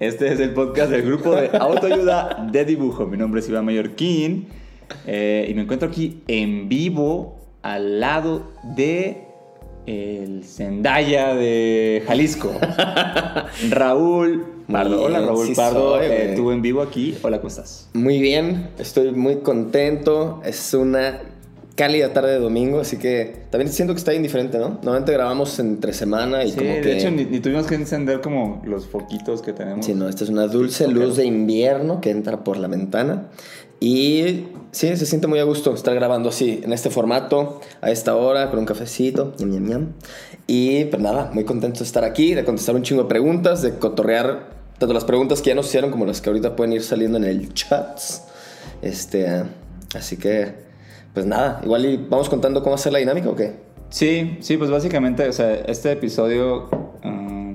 Este es el podcast del grupo de autoayuda de dibujo. Mi nombre es Iván Mallorquín eh, y me encuentro aquí en vivo al lado de el Zendaya de Jalisco, Raúl Pardo. Hola Raúl Sí Pardo, soy, eh, tú en vivo aquí. Hola, ¿cómo estás? Muy bien, estoy muy contento. Es una cálida tarde de domingo, así que también siento que está bien diferente, ¿no? Normalmente grabamos entre semana y Sí, como que... de hecho ni, ni tuvimos que encender como los foquitos que tenemos. Sí, no, esta es una dulce luz de invierno que entra por la ventana. Y sí, se siente muy a gusto estar grabando así, en este formato, a esta hora, con un cafecito. ñam, ñam, ñam. Y pues nada, muy contento de estar aquí, de contestar un chingo de preguntas, de cotorrear tanto las preguntas que ya nos hicieron como las que ahorita pueden ir saliendo en el chat. Este, así que, pues nada, igual y vamos contando cómo hacer la dinámica o qué. Sí, sí, pues básicamente, o sea, este episodio, ah,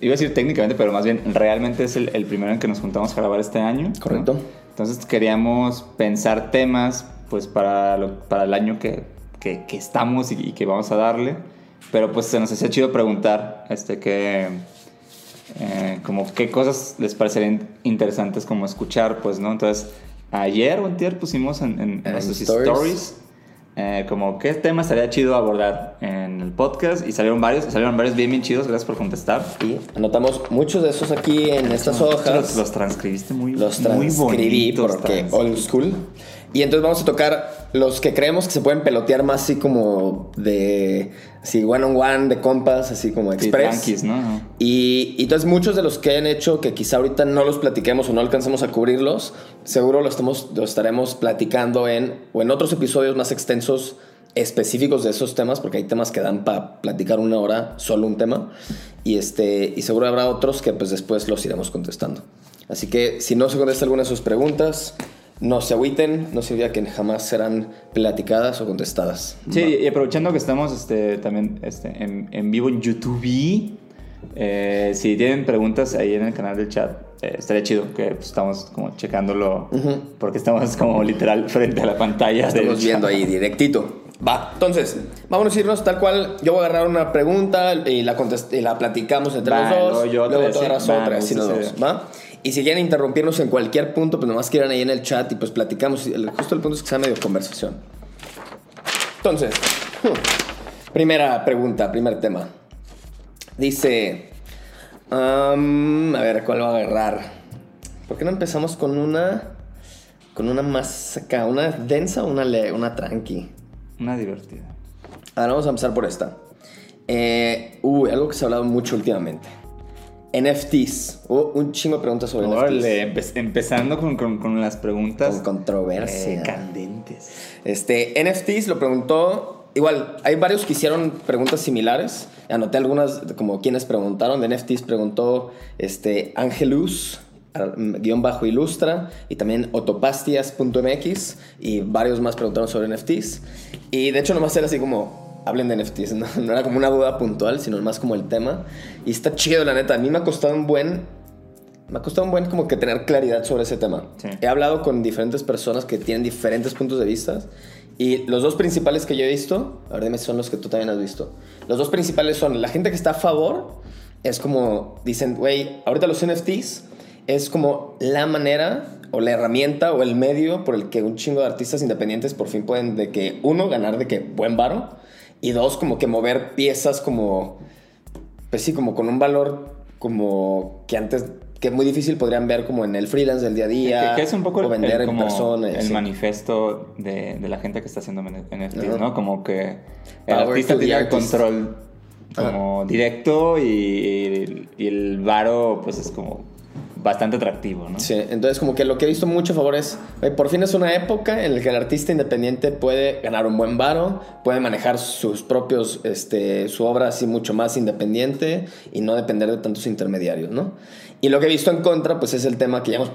iba a decir técnicamente, pero más bien realmente es el, el primero en que nos juntamos a grabar este año. ¿no? Correcto. Entonces queríamos pensar temas, pues para, lo- para el año que, que- que estamos y, y que vamos a darle, pero pues se nos hacía chido preguntar, este, que, eh, como qué cosas les parecerían interesantes como escuchar, pues, ¿no? Entonces, ayer o antier pusimos en, en En nuestros stories. stories eh, como qué tema estaría chido abordar en el podcast y salieron varios, salieron varios bien bien chidos, gracias por contestar. Y anotamos muchos de esos aquí en estas hojas. Los, los transcribiste muy, los muy transcribí bonitos. porque trans- old school. Y entonces vamos a tocar los que creemos que se pueden pelotear más así como de así one on one, de compas, así como Sí, express. tranquis, ¿no? Y, y entonces muchos de los que han hecho que quizá ahorita no los platiquemos o no alcancemos a cubrirlos, seguro lo, estamos, lo estaremos platicando en o en otros episodios más extensos específicos de esos temas, porque hay temas que dan para platicar una hora solo un tema. Y, este, y seguro habrá otros que pues después los iremos contestando. Así que si no se contesta alguna de sus preguntas, no se agüiten, no se olvida que jamás serán platicadas o contestadas. Sí, y aprovechando que estamos este, también este, en, en vivo en YouTube, eh, si tienen preguntas ahí en el canal del chat, eh, estaría chido que pues, estamos como checándolo, porque estamos como literal frente a la pantalla. Estamos viendo ahí directito. Va, entonces, vámonos a irnos tal cual. Yo voy a agarrar una pregunta y la, y la platicamos entre Va, los dos. yo luego tú agarras otra, así los dos. ¿va? Y si quieren interrumpirnos en cualquier punto, pues nomás quieran ahí en el chat y pues platicamos. Justo el punto es que sea medio conversación. Entonces, primera pregunta, primer tema. Dice, am, a ver, ¿cuál va a agarrar? ¿Por qué no empezamos con una, con una más acá, una densa o una, una tranqui? Una divertida. Ahora vamos a empezar por esta. Eh, uh, algo que se ha hablado mucho últimamente. NFTs. Hubo un chingo de preguntas sobre Órale, NFTs. empe- empezando con, con- con las preguntas Con controversia. eh, candentes. Este, NFTs lo preguntó. Igual, hay varios que hicieron preguntas similares. Anoté algunas, como quienes preguntaron. De NFTs preguntó este, Angelus, guion bajo ilustra, y también otopastias.mx, y varios más preguntaron sobre NFTs. Y de hecho, nomás era así como, hablen de NFTs. No, no era como una duda puntual, sino más como el tema. Y está chido, la neta. A mí me ha costado un buen me ha costado un buen como que tener claridad sobre ese tema. Sí. He hablado con diferentes personas que tienen diferentes puntos de vista y los dos principales que yo he visto, a ver dime son los que tú también has visto. Los dos principales son la gente que está a favor, es como dicen, güey, ahorita los NFTs es como la manera o la herramienta o el medio por el que un chingo de artistas independientes por fin pueden de que uno ganar de que buen varo y dos como que mover piezas como pues sí, como con un valor como que antes, que es muy difícil podrían ver como en el freelance del día a día. Que, que es un poco o vender el- como en persona. el así. manifiesto de, de la gente que está haciendo NFTs, Ajá. ¿no? Como que el Power artista tiene el control como directo y, y el varo pues es como bastante atractivo, ¿no? Sí, entonces como que lo que he visto mucho a favor es, eh, por fin es una época en la que el artista independiente puede ganar un buen varo, puede manejar sus propios, este, su obra así mucho más independiente y no depender de tantos intermediarios, ¿no? Y lo que he visto en contra, pues es el tema que ya hemos,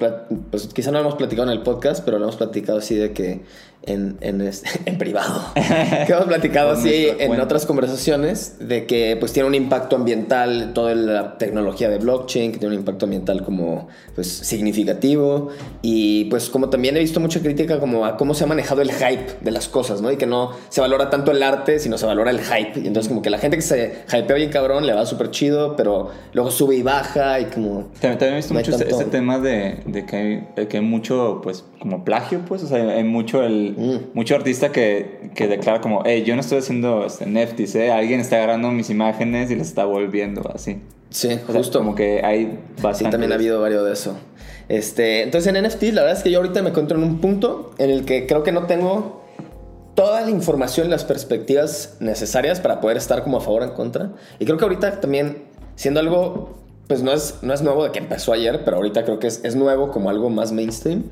pues quizá no hemos platicado en el podcast, pero lo hemos platicado así de que en, en, este- en privado, que hemos platicado así en cuenta. otras conversaciones de que pues tiene un impacto ambiental toda la tecnología de blockchain, que tiene un impacto ambiental como pues significativo y pues como también he visto mucha crítica como a cómo se ha manejado el hype de las cosas, ¿no? Y que no se valora tanto el arte, sino se valora el hype. Y entonces como que la gente que se hypea bien cabrón le va súper chido, pero luego sube y baja y como... También, también he visto No mucho ese, ese tema de, de que, hay, de que hay mucho, pues, como plagio, pues, o sea, hay mucho, el, Mm. mucho artista que, que declara como, hey, yo no estoy haciendo este, NFTs, ¿eh? Alguien está agarrando mis imágenes y las está volviendo así. Sí, O sea, justo. como que hay bastante... Sí, también ha habido varios de eso. Este, entonces en NFT, la verdad es que yo ahorita me encuentro en un punto en el que creo que no tengo toda la información y las perspectivas necesarias para poder estar como a favor o en contra. Y creo que ahorita también, siendo algo, pues no es, no es nuevo de que empezó ayer, pero ahorita creo que es, es nuevo como algo más mainstream.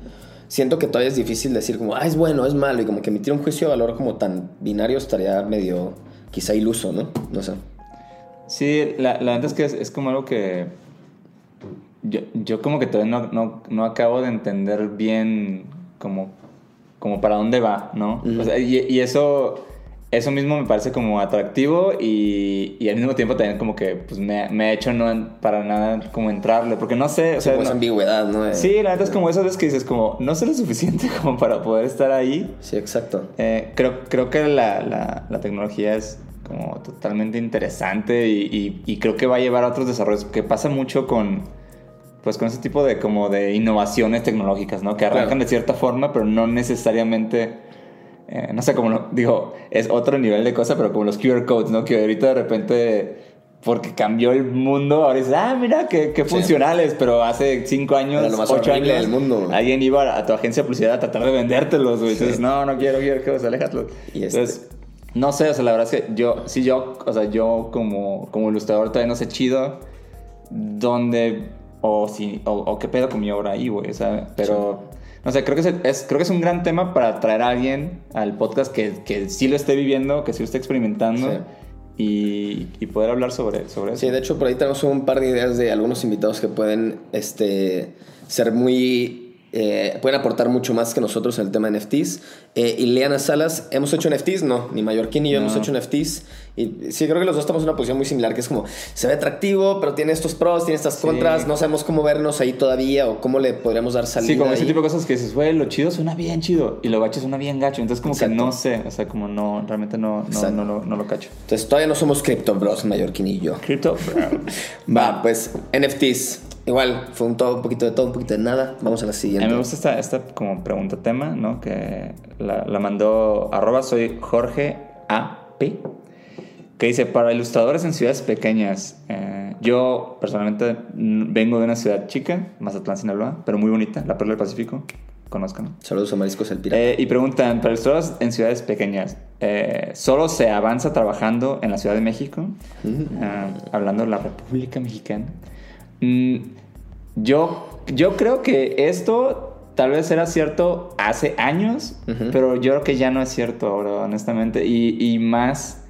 Siento que todavía es difícil decir como, ah, es bueno, es malo, y como que emitir un juicio de valor como tan binario estaría medio, quizá iluso, ¿no? No sé. Sí, la, la verdad es que es, es como algo que yo, yo como que todavía no, no, no acabo de entender bien como, como para dónde va, ¿no? O sea, y, y eso, eso mismo me parece como atractivo y, y al mismo tiempo también como que pues me, me ha hecho no para nada como entrarle, porque no sé, o sea, como esa no- ambigüedad, ¿no? Sí, la verdad es como esas veces que dices como no sé lo suficiente como para poder estar ahí. Sí, exacto. Eh, creo, creo que la, la, la tecnología es como totalmente interesante y, y- y creo que va a llevar a otros desarrollos, que pasa mucho con, pues con ese tipo de, como de innovaciones tecnológicas, ¿no? Que arrancan Claro. de cierta forma, pero no necesariamente, eh, no sé, como, lo- digo, es otro nivel de cosa, pero como los QR codes, ¿no? Que ahorita de repente, porque cambió el mundo, ahora dices, ah, mira, qué, qué Sí. funcionales, pero hace cinco años, Era lo más ocho horrible años, del mundo, güey. alguien iba a tu agencia de publicidad a tratar de vendértelos, güey. Sí. Entonces, no, no quiero QR codes, aléjatlos. Y este- Entonces, no sé, o sea, la verdad es que yo, sí, yo, o sea, yo como, como ilustrador todavía no sé chido dónde, o, si, o, o qué pedo con mi obra ahí, güey, o sea, pero, no sé, creo que es, es- creo que es un gran tema para traer a alguien al podcast que, que sí lo esté viviendo, que sí lo esté experimentando Sí. y, y poder hablar sobre, sobre eso. Sí, de hecho por ahí tenemos un par de ideas de algunos invitados que pueden este, ser muy... eh, pueden aportar mucho más que nosotros en el tema de NFTs. Eh, Ileana Salas, ¿hemos hecho NFTs? No, ni Mallorquín ni yo No. hemos hecho NFTs. Y sí, creo que los dos estamos en una posición muy similar, que es como, se ve atractivo, pero tiene estos pros, tiene estas Sí. contras, no sabemos cómo vernos ahí todavía o cómo le podríamos dar salida. Sí, como ese ahí. tipo de cosas que dices, güey, lo chido suena bien chido y lo gacho suena bien gacho. Entonces, como Exacto. que no sé, o sea, como no, realmente no, no, no, lo- no lo cacho. Entonces todavía no somos Crypto Bros, Mallorquín y yo. Crypto, Va, pues NFTs. Igual, fue un, todo, un poquito de todo, un poquito de nada. Vamos a la A siguiente. mí me gusta esta, esta como pregunta tema, ¿no? Que la, la mandó arroba soy Jorge AP, que dice, para ilustradores en ciudades pequeñas, eh, yo personalmente mm, vengo de una ciudad chica, Mazatlán, Sinaloa, pero muy bonita, la Perla del Pacífico, conozcan. Saludos a Mariscos el Pirata. Eh, y preguntan, para ilustradores en ciudades pequeñas, eh, ¿solo se avanza trabajando en la Ciudad de México? Ah, hablando de la República Mexicana. Mm, yo, yo creo que esto tal vez era cierto hace años, pero yo creo que ya no es cierto ahora, honestamente. Y, y más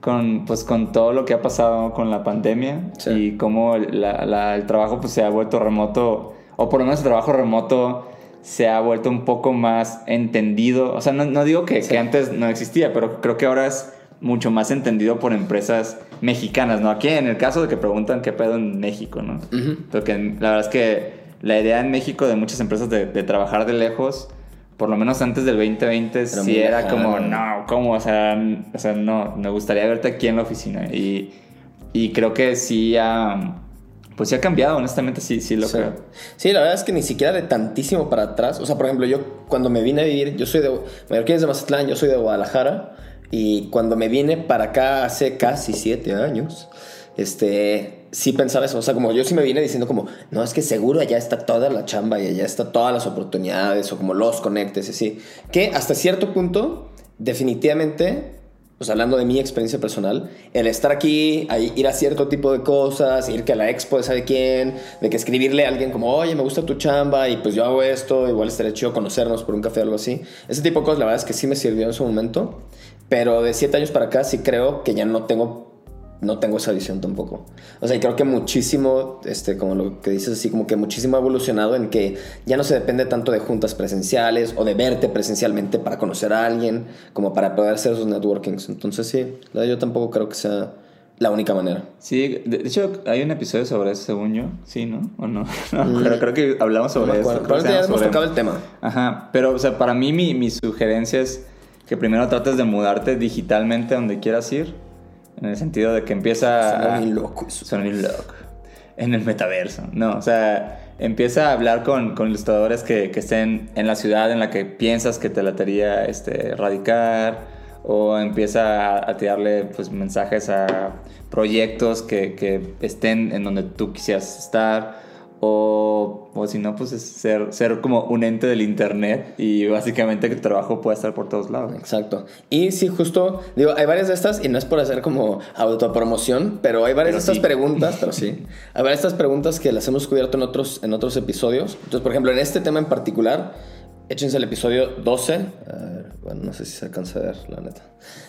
con, pues, con todo lo que ha pasado con la pandemia Sí. y cómo la- la- el trabajo pues, se ha vuelto remoto, o por lo menos el trabajo remoto se ha vuelto un poco más entendido. O sea, no, no digo que, Sí. que antes no existía, pero creo que ahora es mucho más entendido por empresas mexicanas, ¿no? Aquí en el caso de que preguntan qué pedo en México, ¿no? Ujú. Porque la verdad es que la idea en México de muchas empresas de, de trabajar de lejos, por lo menos antes del 2020, Era sí era como, no, ¿cómo? O sea, o sea, no, me gustaría verte aquí en la oficina. Y, y creo que sí ha, pues sí ha cambiado, honestamente, sí, sí lo Sí. creo. Sí, la verdad es que ni siquiera de tantísimo para atrás. O sea, por ejemplo, yo cuando me vine a vivir, yo soy de. Mallorquín es de Mazatlán, yo soy de Guadalajara. Y cuando me vine para acá hace casi siete años, este. Sí pensaba eso. O sea, como yo sí me vine diciendo, como, no, es que seguro allá está toda la chamba y allá está todas las oportunidades o como los conectes y así. Que hasta cierto punto, definitivamente pues hablando de mi experiencia personal, el estar aquí, ir a cierto tipo de cosas, ir que a la expo de sabe quién, de que escribirle a alguien como, oye, me gusta tu chamba y pues yo hago esto, igual estaría chido conocernos por un café o algo así. Ese tipo de cosas, la verdad es que sí me sirvió en su momento, pero de siete años para acá sí creo que ya no tengo no tengo esa visión tampoco. O sea, y creo que muchísimo, este, como lo que dices así, como que muchísimo ha evolucionado en que ya no se depende tanto de juntas presenciales o de verte presencialmente para conocer a alguien, como para poder hacer esos networkings. Entonces sí, yo tampoco creo que sea la única manera. Sí, de hecho hay un episodio sobre eso, según yo, sí, ¿no? ¿O no? no pero mm. creo que hablamos sobre eso. Probablemente ya hemos tocado el tema. Ajá, pero o sea, para mí mi, mi sugerencia es que primero trates de mudarte digitalmente donde quieras ir en el sentido de que empieza... Suena muy loco loco. En el metaverso. No, o sea, empieza a hablar con, con ilustradores que, que, estén en la ciudad en la que piensas que te latería este, radicar. O empieza a, a tirarle pues, mensajes a proyectos que, que estén en donde tú quisieras estar o, o si no, pues es ser, ser como un ente del internet y básicamente que tu trabajo puede estar por todos lados. Exacto. Y sí, justo, digo, hay varias de estas, y no es por hacer como autopromoción, pero hay varias de estas preguntas, pero sí, hay varias de estas preguntas que las hemos cubierto en otros, en otros episodios. Entonces, por ejemplo, en este tema en particular, échense el episodio 12. bueno, no sé si se alcanza a ver, la neta.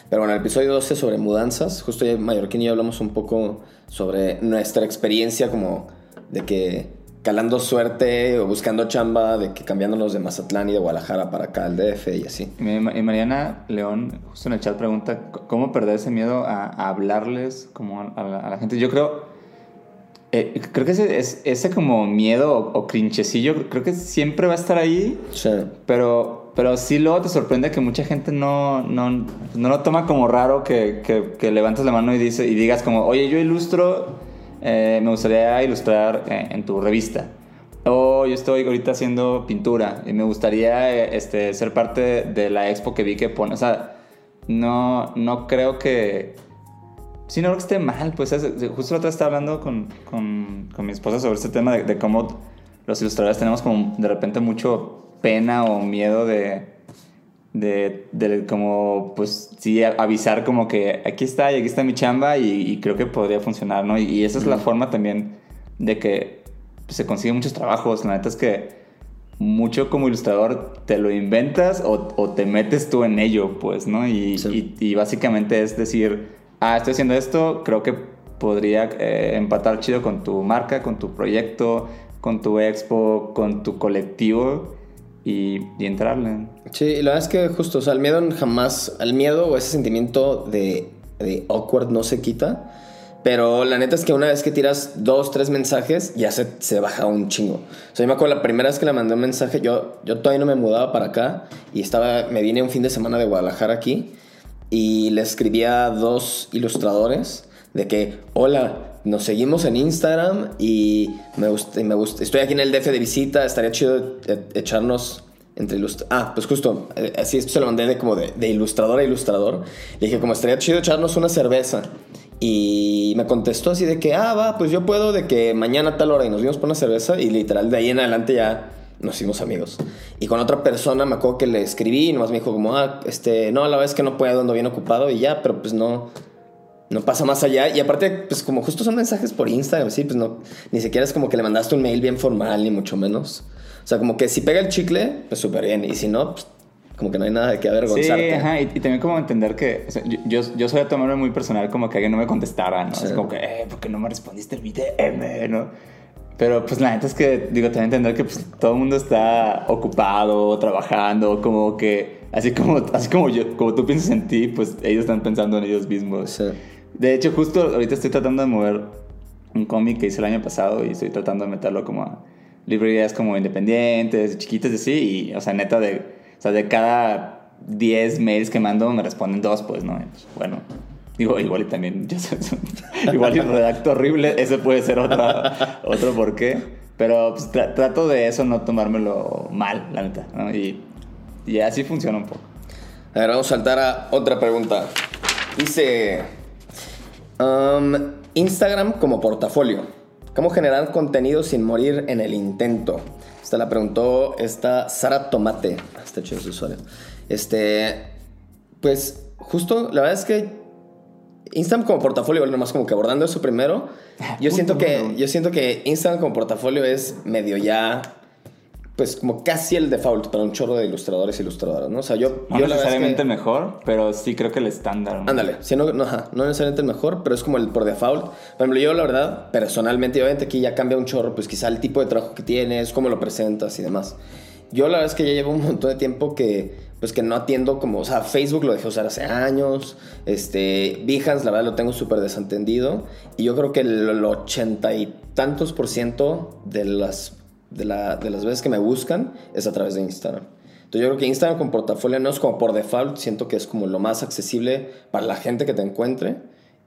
Pero bueno, el episodio 12 sobre mudanzas. Justo ya Mallorquín y yo hablamos un poco sobre nuestra experiencia como de que calando suerte o buscando chamba, de que cambiándonos de Mazatlán y de Guadalajara para acá al DF y así. Y Mariana León, justo en el chat, pregunta, ¿cómo perder ese miedo a, hablarles como a la, gente? Yo creo, eh, creo que ese, ese como miedo o, crinchecillo, creo que siempre va a estar ahí. Sí. Pero, pero sí luego te sorprende que mucha gente no, no, no lo toma como raro que, que, que levantes la mano y, dice, y digas como, oye, yo ilustro eh, me gustaría ilustrar eh, en tu revista. O yo estoy ahorita haciendo pintura y me gustaría eh, este, ser parte de la expo que vi que pone. O sea, no, no creo que... Sí, no creo que esté mal. Pues justo la otra estaba hablando con, con, con, mi esposa sobre este tema de, de cómo los ilustradores tenemos como de repente mucho pena o miedo de de, como, pues sí, avisar como que aquí está y aquí está mi chamba y, creo que podría funcionar, ¿no? Y, esa es la forma también de que se consiguen muchos trabajos. La neta es que mucho como ilustrador te lo inventas o, te metes tú en ello, pues, ¿no? Y, y, básicamente es decir, ah, estoy haciendo esto, creo que podría eh, empatar chido con tu marca, con tu proyecto, con tu expo, con tu colectivo y, entrarle. Sí, la verdad es que justo, o sea, el miedo jamás, el miedo o ese sentimiento de, de awkward no se quita. Pero la neta es que una vez que tiras dos, tres mensajes, ya se, se baja un chingo. O sea, yo me acuerdo la primera vez que le mandé un mensaje, yo, yo todavía no me mudaba para acá y estaba, me vine un fin de semana de Guadalajara aquí y le escribía a dos ilustradores de que, hola, nos seguimos en Instagram y me gusta, me gusta, estoy aquí en el DF de visita, estaría chido e, echarnos entre. Ah, pues justo, eh, así se lo mandé de como de, de, ilustrador a ilustrador. Le dije, como estaría chido echarnos una cerveza. Y me contestó así de que, ah, va, pues yo puedo de que mañana a tal hora y nos vimos por una cerveza y literal de ahí en adelante ya nos hicimos amigos. Y con otra persona me acuerdo que le escribí y nomás me dijo como, ah, este, no, la vez que no puedo, ando bien ocupado y ya, pero pues no, no pasa más allá. Y aparte, pues como justo son mensajes por Instagram, sí, pues no, ni siquiera es como que le mandaste un mail bien formal, ni mucho menos. O sea, como que si pega el chicle, pues súper bien. Y si no, pues como que no hay nada de qué avergonzarte. Sí, ajá, y, también como entender que yo, yo, soy a tomarme muy personal como que alguien no me contestara, ¿no? Es como que, eh, ¿por qué no me respondiste el video, no? Pero pues la neta es que, digo, también entender que pues, todo el mundo está ocupado, trabajando, como que, así como, así como, yo, como tú piensas en ti, pues ellos están pensando en ellos mismos. Sí. De hecho, justo ahorita estoy tratando de mover un cómic que hice el año pasado y estoy tratando de meterlo como a librerías como independientes, chiquitas y así. Y, o sea, neta, de, o sea, de cada 10 mails que mando me responden dos, pues, ¿no? Pues, bueno, digo, igual y también, igual y redacto horrible, ese puede ser otra, otro por qué. Pero pues, trato de eso, no tomármelo mal, la neta, ¿no? Y, y así funciona un poco. A ver, vamos a saltar a otra pregunta. Dice... Um, Instagram como portafolio. ¿Cómo generar contenido sin morir en el intento? Esta la preguntó esta Sara Tomate. Está chido su usuario. Este, pues justo, la verdad es que Instagram como portafolio, nomás como que abordando eso primero, yo siento que, yo siento que Instagram como portafolio es medio ya pues como casi el default para un chorro de ilustradores e ilustradoras, ¿no? O sea, yo... No yo es necesariamente que- mejor, pero sí creo que el estándar. ¿no? Ándale, sí, no, no, ajá, no necesariamente el mejor, pero es como el por default. Por ejemplo, yo la verdad, personalmente, obviamente aquí ya cambia un chorro, pues quizá el tipo de trabajo que tienes, cómo lo presentas y demás. Yo la verdad es que ya llevo un montón de tiempo que, pues que no atiendo como, o sea, Facebook lo dejé usar hace años, este, Behance la verdad lo tengo súper desentendido, y yo creo que el el ochenta y tantos por ciento de las, de, la- de las veces que me buscan es a través de Instagram. Entonces yo creo que Instagram con portafolio no es como por default, siento que es como lo más accesible para la gente que te encuentre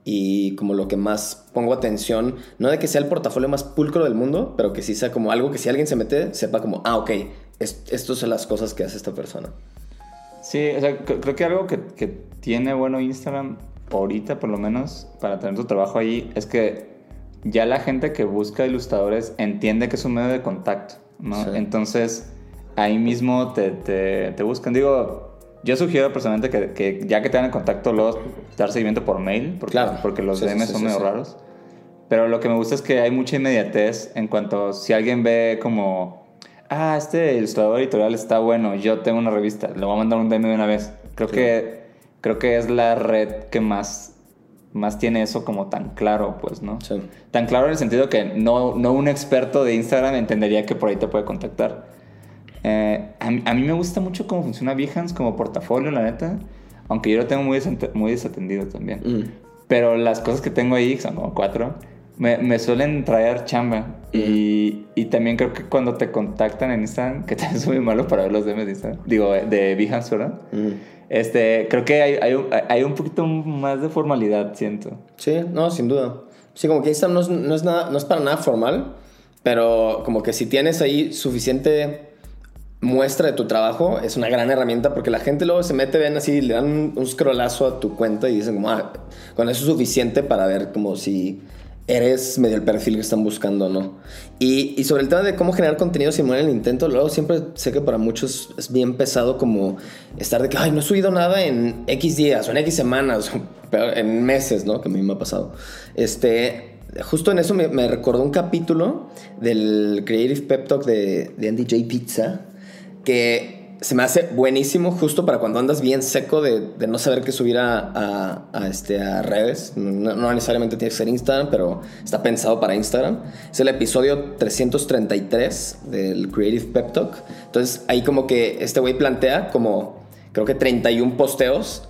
y como lo que más pongo atención, no de que sea el portafolio más pulcro del mundo, pero que sí sea como algo que si alguien se mete, sepa como, ah, ok, es- estas son las cosas que hace esta persona. Sí, o sea, cre- creo que algo que, que tiene bueno Instagram ahorita, por lo menos, para tener tu trabajo ahí, es que ya la gente que busca ilustradores entiende que es un medio de contacto, ¿no? Sí. Entonces, ahí mismo te, te, te buscan. Digo, yo sugiero personalmente que, que ya que te dan en contacto, luego dar seguimiento por mail, porque, Claro. porque los Sí, DMs sí, son medio raros. Pero lo que me gusta es que hay mucha inmediatez en cuanto si alguien ve como, ah, este ilustrador editorial está bueno, yo tengo una revista, le voy a mandar un DM de una vez. Creo que creo que es la red que más más tiene eso como tan claro, pues, ¿no? Sí. Tan claro en el sentido que no, no un experto de Instagram entendería que por ahí te puede contactar. Eh, a, mí, a mí me gusta mucho cómo funciona Behance como portafolio, la neta. Aunque yo lo tengo muy, desate- muy desatendido también. Mm. Pero las cosas que tengo ahí, que son como cuatro, me, me suelen traer chamba. Y, y también creo que cuando te contactan en Instagram, que también es muy malo para ver los DMs de Instagram, digo, de Behance, ¿verdad? Mm. Este, creo que hay, hay, hay un poquito más de formalidad, siento. Sí, no, sin duda. Sí, como que Instagram no es, no es nada, no es para nada formal, pero como que si tienes ahí suficiente muestra de tu trabajo, es una gran herramienta porque la gente luego se mete, ven así, le dan un, un scrollazo a tu cuenta y dicen como, ah, con eso es suficiente para ver como si eres medio el perfil que están buscando no. Y, sobre el tema de cómo generar contenido sin morir en el intento, luego siempre sé que para muchos es bien pesado como estar de que, ay, no he subido nada en X días o en X semanas, o en meses, ¿no? Que a mí me ha pasado. Este, justo en eso me, me recordó un capítulo del Creative Pep Talk de Andy J. Pizza, que se me hace buenísimo justo para cuando andas bien seco de, de no saber qué subir a, a- este, a redes. No, no necesariamente tiene que ser Instagram, pero está pensado para Instagram. Es el episodio 333 del Creative Pep Talk. Entonces ahí como que este güey plantea como creo que 31 posteos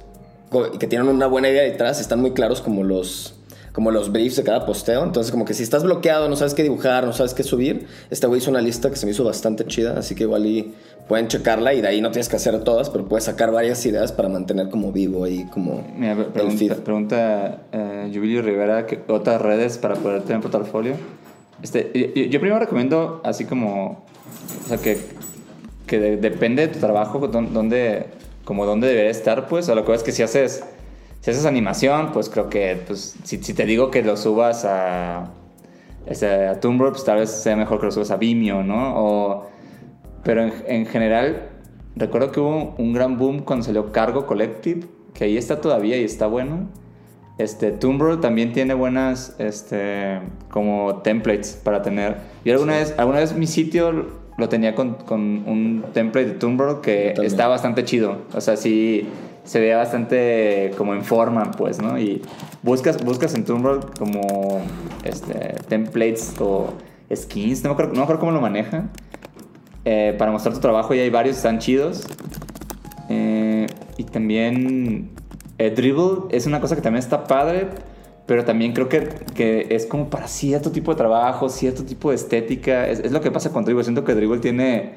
que tienen una buena idea detrás, están muy claros como los como los briefs de cada posteo. Entonces, como que si estás bloqueado, no sabes qué dibujar, no sabes qué subir, este güey hizo una lista que se me hizo bastante chida, así que igual y pueden checarla y de ahí no tienes que hacer todas, pero puedes sacar varias ideas para mantener como vivo ahí como Mira, pre- el feed. pregunta, pregunta eh, Jubilio Rivera que otras redes para poder tener portafolio. Este, yo, yo primero recomiendo así como, o sea, que, que de- depende de tu trabajo, dónde, como dónde debería estar, pues, a lo que es que si haces, si haces animación, pues creo que, pues, si, si te digo que lo subas a, este, a Tumblr, pues tal vez sea mejor que lo subas a Vimeo, ¿no? O, pero en, en general, recuerdo que hubo un gran boom cuando salió Cargo Collective, que ahí está todavía y está bueno. Este, Tumblr también tiene buenas, este, como templates para tener. Yo alguna vez, alguna vez mi sitio lo tenía con, con un template de Tumblr que está bastante chido. O sea, sí se ve bastante como en forma, pues, ¿no? Y buscas, buscas en Tumblr como, este, templates o skins, no me acuerdo, no me acuerdo cómo lo maneja. eh, para mostrar tu trabajo y hay varios, están chidos. Eh, y también eh, Dribble es una cosa que también está padre, pero también creo que, que es como para cierto tipo de trabajo, cierto tipo de estética. Es, es lo que pasa con Dribble. Siento que Dribble tiene,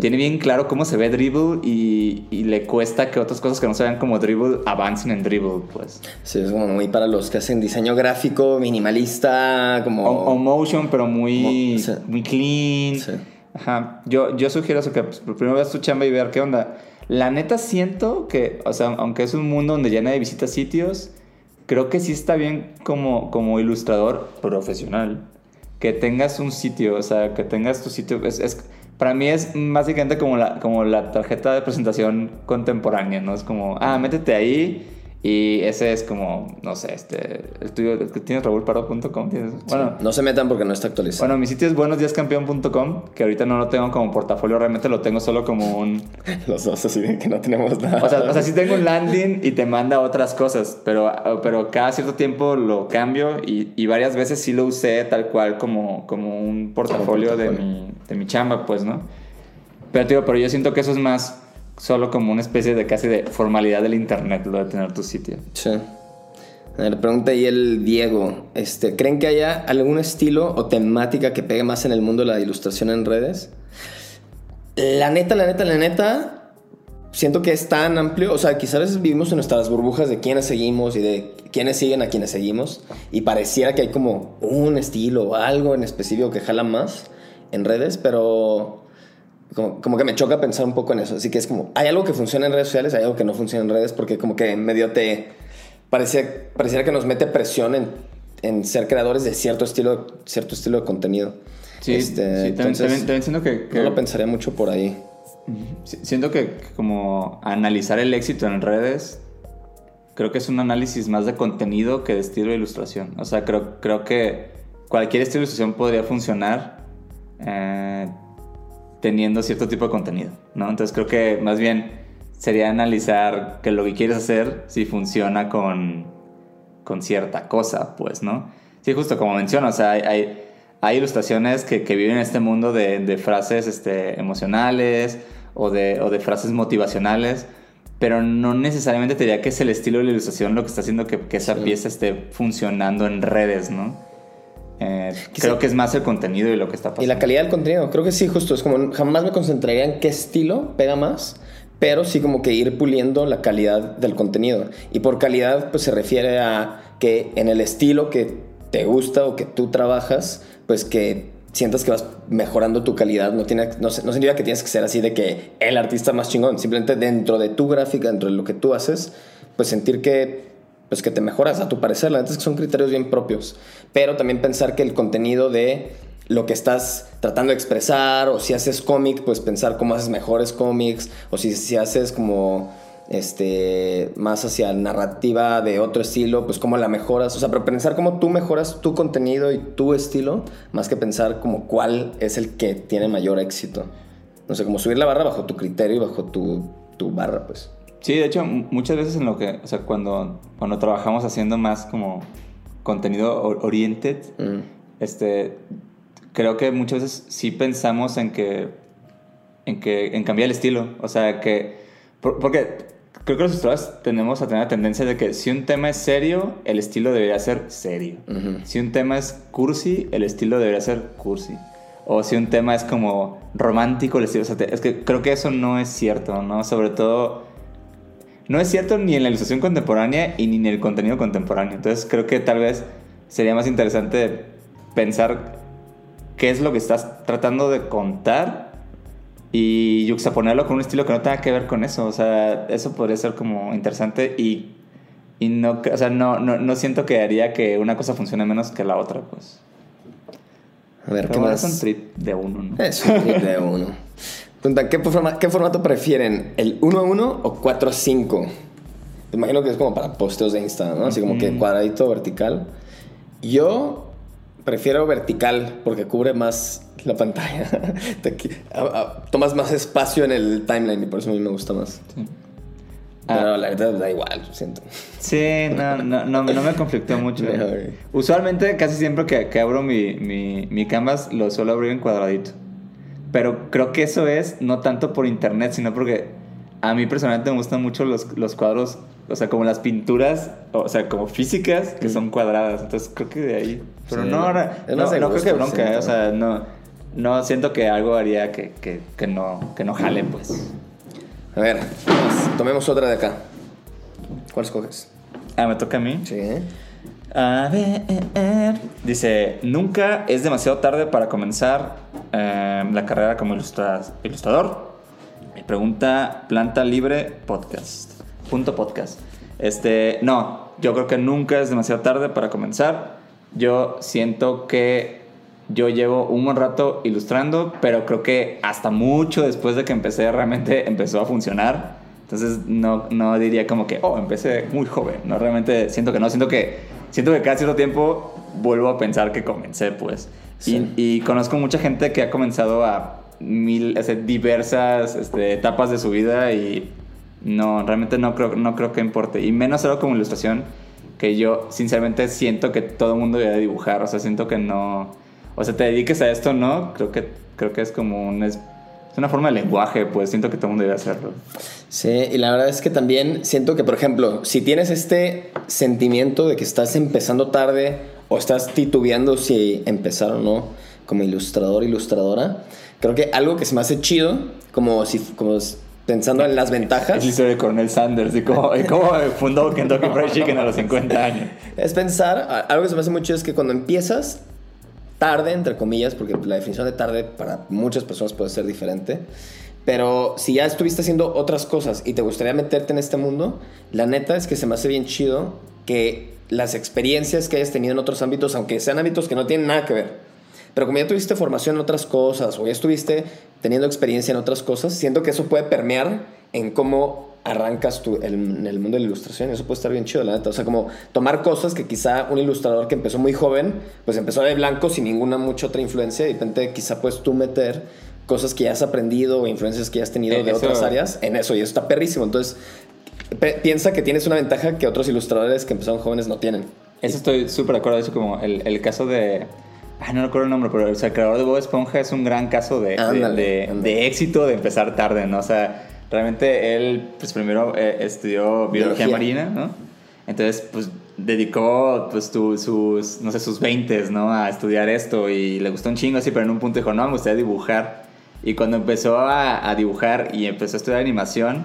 tiene bien claro cómo se ve Dribble y, y le cuesta que otras cosas que no se vean como Dribble avancen en Dribble, pues. Sí, es como muy para los que hacen diseño gráfico, minimalista, como... O, o motion, pero muy, muy clean. Sí. Ajá. Yo, yo sugiero eso, que pues, primero veas tu chamba y ver qué onda. La neta siento que, o sea, aunque es un mundo donde ya nadie visita sitios, creo que sí está bien como, como ilustrador profesional. Que tengas un sitio, o sea, que tengas tu sitio. Es, es- para mí es básicamente como la, como la tarjeta de presentación contemporánea, ¿no? Es como, ah, métete ahí Y ese es como, no sé, este, el tuyo, el que tienes raúlpardo.com. ¿tienes? Bueno, No se metan porque no está actualizado. bueno, mi sitio es buenosdíascampeón.com, que ahorita no lo tengo como portafolio, realmente lo tengo solo como un... Los dos así de que no tenemos nada. O sea, o sea, sí tengo un landing y te manda otras cosas, pero, pero cada cierto tiempo lo cambio y, y varias veces sí lo usé tal cual como, como un portafolio, De, portafolio. mi, de mi chamba, pues, ¿no? Pero, tío, pero yo siento que eso es más solo como una especie de casi de formalidad del internet, lo de tener tu sitio. Sí. A ver, pregunta ahí el Diego. Este, ¿Creen que haya algún estilo o temática que pegue más en el mundo de la ilustración en redes? La neta, la neta, la neta, siento que es tan amplio. O sea, quizás vivimos en nuestras burbujas de quiénes seguimos y de quiénes siguen a quienes seguimos. Y pareciera que hay como un estilo o algo en específico que jala más en redes, pero como, como que me choca pensar un poco en eso. Así que es como, hay algo que funciona en redes sociales, hay algo que no funciona en redes, porque como que medio te... Parecía, pareciera que nos mete presión en, en ser creadores de cierto estilo, cierto estilo de contenido. Sí, Este, sí, entonces, también- también siento que... que- No lo pensaría mucho por ahí. Si- Siento que que como analizar el éxito en redes, creo que es un análisis más de contenido que de estilo de ilustración. O sea, creo, creo que cualquier estilo de ilustración podría funcionar eh, teniendo cierto tipo de contenido, ¿no? Entonces creo que más bien sería analizar que lo que quieres hacer si funciona con, con cierta cosa, pues, ¿no? Sí, justo como menciono, o sea, hay, hay, hay ilustraciones que, que viven en este mundo de, de frases este, emocionales o de, o de frases motivacionales, pero no necesariamente te diría que es el estilo de la ilustración lo que está haciendo que, que esa Sí. pieza esté funcionando en redes, ¿no? Eh, creo que es más el contenido y lo que está pasando. Y la calidad del contenido, creo que sí, justo. Es como, jamás me concentraría en qué estilo pega más, pero sí como que ir puliendo la calidad del contenido. Y por calidad, pues se refiere a que en el estilo que te gusta o que tú trabajas, pues que sientas que vas mejorando tu calidad. No, tiene, no, no significa que tienes que ser así de que el artista más chingón. Simplemente dentro de tu gráfica, dentro de lo que tú haces, pues sentir que pues que te mejoras a tu parecer. La neta es que son criterios bien propios. Pero también pensar que el contenido de lo que estás tratando de expresar, o si haces cómic, pues pensar cómo haces mejores cómics, o si, si haces como este más hacia narrativa de otro estilo, pues cómo la mejoras, o sea, pero pensar cómo tú mejoras tu contenido y tu estilo, más que pensar como cuál es el que tiene mayor éxito. No sé, como subir la barra bajo tu criterio y bajo tu, tu barra, pues. Sí, de hecho, muchas veces en lo que, o sea, cuando, cuando trabajamos haciendo más como contenido oriented, Mm. este, creo que muchas veces sí pensamos en que, en que, en cambiar el estilo, o sea, que, por- porque creo que los ilustradores tenemos a tener la tendencia de que si un tema es serio, el estilo debería ser serio. Si un tema es cursi, el estilo debería ser cursi. O si un tema es como romántico, el estilo... o sea, te- es que creo que eso no es cierto, ¿no? Sobre todo... No es cierto ni en la ilustración contemporánea y ni en el contenido contemporáneo. Entonces creo que tal vez sería más interesante pensar qué es lo que estás tratando de contar y yuxtaponerlo con un estilo que no tenga que ver con eso. O sea, eso podría ser como interesante y, y no, o sea, no, no, no siento que haría que una cosa funcione menos que la otra, pues. A ver, Pero ¿qué más? es un trip de uno, ¿no? Es un trip de uno. Pregunta, ¿qué, forma- ¿qué formato prefieren? ¿El 1 a 1 o 4 a 5? Imagino que es como para posteos de Insta, ¿no? Así como que Ujú. cuadradito vertical. Yo prefiero vertical porque cubre más la pantalla. Te qui- a- a- tomas más espacio en el timeline y por eso a mí me gusta más. Sí. Pero Ah. la verdad da igual, siento. Sí, no, no, no, no me conflictó mucho. Usualmente, casi siempre que, que abro mi, mi, mi canvas, lo suelo abrir en cuadradito. Pero creo que eso es no tanto por internet, sino porque a mí personalmente me gustan mucho los, los cuadros, o sea, como las pinturas, o sea, como físicas, que son cuadradas. Entonces creo que de ahí. Pero Sí, no, ahora, no, de no creo que bronca, eh, o sea, no, no siento que algo haría que, que, que no, que no jale, pues. A ver, tomemos otra de acá. ¿Cuál escoges? Ah, me toca a mí. Sí. A ver. Dice, nunca es demasiado tarde para comenzar eh, la carrera como ilustra- ilustrador. Y pregunta Planta Libre Podcast. Punto podcast. Este, no, yo creo que nunca es demasiado tarde para comenzar. Yo siento que yo llevo un buen rato ilustrando, pero creo que hasta mucho después de que empecé realmente empezó a funcionar. Entonces no, no diría como que, oh, empecé muy joven. No, realmente siento que no. Siento que, siento que cada cierto tiempo vuelvo a pensar que comencé, pues. Sí. Y, y conozco mucha gente que ha comenzado a mil, diversas este, etapas de su vida y no, realmente no creo, no creo que importe. Y menos algo como ilustración, que yo sinceramente siento que todo el mundo debe dibujar. O sea, siento que no... O sea, te dediques a esto, ¿no? Creo que, creo que es como un... Es, es una forma de lenguaje, pues siento que todo el mundo debe hacerlo. Sí, y la verdad es que también siento que, por ejemplo, si tienes este sentimiento de que estás empezando tarde o estás titubeando si empezar o no como ilustrador, ilustradora, creo que algo que se me hace chido, como si como pensando en las Es ventajas, la historia de Coronel Sanders y cómo, y cómo fundó Kentucky Fried Chicken a los 50 años. es pensar, algo que se me hace muy chido es que cuando empiezas tarde, entre comillas, porque la definición de tarde para muchas personas puede ser diferente, pero si ya estuviste haciendo otras cosas y te gustaría meterte en este mundo, la neta es que se me hace bien chido que las experiencias que hayas tenido en otros ámbitos, aunque sean ámbitos que no tienen nada que ver, pero como ya tuviste formación en otras cosas o ya estuviste teniendo experiencia en otras cosas, siento que eso puede permear en cómo arrancas tú el- en el mundo de la ilustración. Eso puede estar bien chido, la neta. O sea, como tomar cosas que quizá un ilustrador que empezó muy joven, pues empezó de blanco sin ninguna mucha otra influencia. Y de repente quizá puedes tú meter cosas que ya has aprendido o influencias que ya has tenido Eh, de eso- otras áreas en eso. Y eso está perrísimo. Entonces, piensa que tienes una ventaja que otros ilustradores que empezaron jóvenes no tienen. Eso estoy súper de acuerdo. De hecho, como el, el caso de. Ay, no recuerdo el nombre, pero o sea, el creador de Bob Esponja es un gran caso de, de- Ándale, de, ándale. de éxito de empezar tarde, ¿no? O sea, realmente él, pues primero eh, estudió biología, Biología. marina, ¿no? Entonces, pues dedicó pues tu- sus, no sé, sus 20, ¿no? A estudiar esto y le gustó un chingo así, pero en un punto dijo, no, me gustaría dibujar. Y cuando empezó a, a dibujar y empezó a estudiar animación,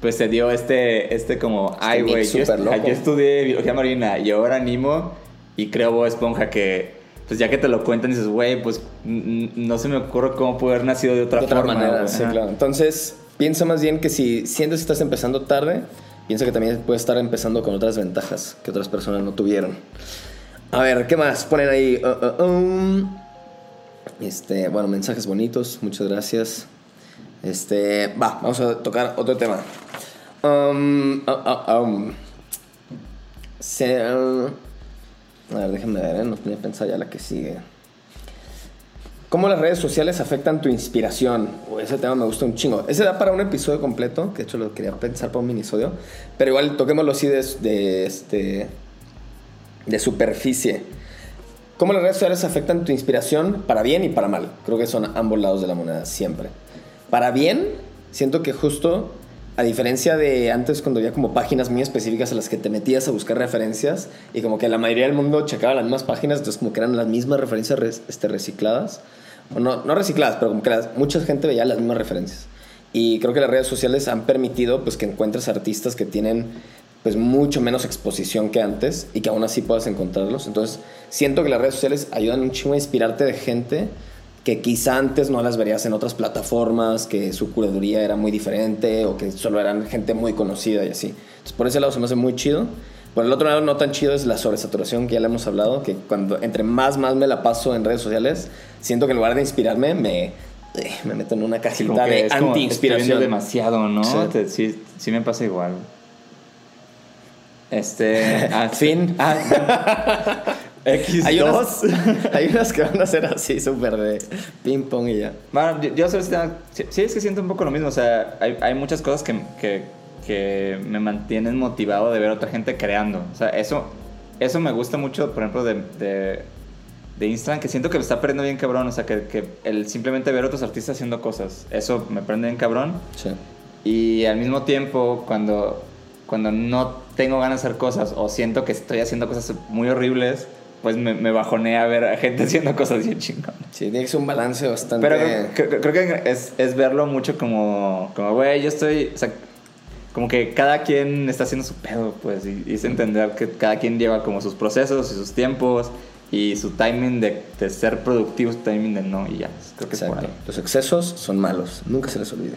pues se dio este, este como, ay, mix güey, yo, yo estudié biología marina y ahora animo y creo Bob Esponja que, pues ya que te lo cuentan dices, güey, pues no se me ocurre cómo puede haber nacido de otra, de otra forma. manera, sí, claro. Entonces, piensa más bien que si sientes que estás empezando tarde, piensa que también puedes estar empezando con otras ventajas que otras personas no tuvieron. A ver, ¿qué más? Ponen ahí. uh, uh, um. Este, bueno, mensajes bonitos, muchas gracias. Este, va, vamos a tocar otro tema. Um, uh, um. Se- a ver, déjenme ver, ¿eh? no tenía pensado ya la que sigue. ¿Cómo las redes sociales afectan tu inspiración? Uy, ese tema me gusta un chingo. Ese da para un episodio completo, que de hecho lo quería pensar para un minisodio. Pero igual toquémoslo así de, de, este, de superficie. ¿Cómo las redes sociales afectan tu inspiración para bien y para mal? Creo que son ambos lados de la moneda siempre. Para bien, siento que justo, a diferencia de antes cuando había como páginas muy específicas a las que te metías a buscar referencias y como que la mayoría del mundo checaba las mismas páginas, entonces como que eran las mismas referencias este, recicladas. No, no recicladas, pero como que las- gente veía las mismas referencias. Y creo que las redes sociales han permitido pues, que encuentres artistas que tienen pues, mucho menos exposición que antes y que aún así puedas encontrarlos. Entonces, siento que las redes sociales ayudan un chingo a inspirarte de gente que quizá antes no las verías en otras plataformas, que su curaduría era muy diferente o que solo eran gente muy conocida y así. Entonces, por ese lado se me hace muy chido. Por el otro lado, no tan chido es la sobresaturación que ya le hemos hablado, que cuando entre más, más me la paso en redes sociales, siento que en lugar de inspirarme, me, eh, me meto en una cajita de anti-inspiración. demasiado, ¿no? Sí. Te- Sí, sí me pasa igual. Este. ah, Fin. Ah, X2. Hay unas, hay unas que van a ser así, súper de ping pong y ya. Bueno, yo, yo sí, sí, es que siento un poco lo mismo. O sea, hay, hay muchas cosas que, que, que me mantienen motivado de ver a otra gente creando. O sea, eso, eso me gusta mucho, por ejemplo, de, de, de Instagram, que siento que me está perdiendo bien cabrón. O sea, que, que el simplemente ver a otros artistas haciendo cosas, eso me prende bien cabrón. Sí. Y al mismo tiempo, cuando, cuando no tengo ganas de hacer cosas o siento que estoy haciendo cosas muy horribles, pues me, me bajonea ver a gente haciendo cosas bien chingonas. Sí, tiene que ser un balance bastante... Pero creo, creo- creo que es, es verlo mucho como, como, güey, yo estoy, o sea, como que cada quien está haciendo su pedo, pues, y, y es entender que cada quien lleva como sus procesos y sus tiempos y su timing de, de ser productivo, su timing de no, y ya, creo que es por Exacto. ahí. Los excesos son malos, nunca se les olvide.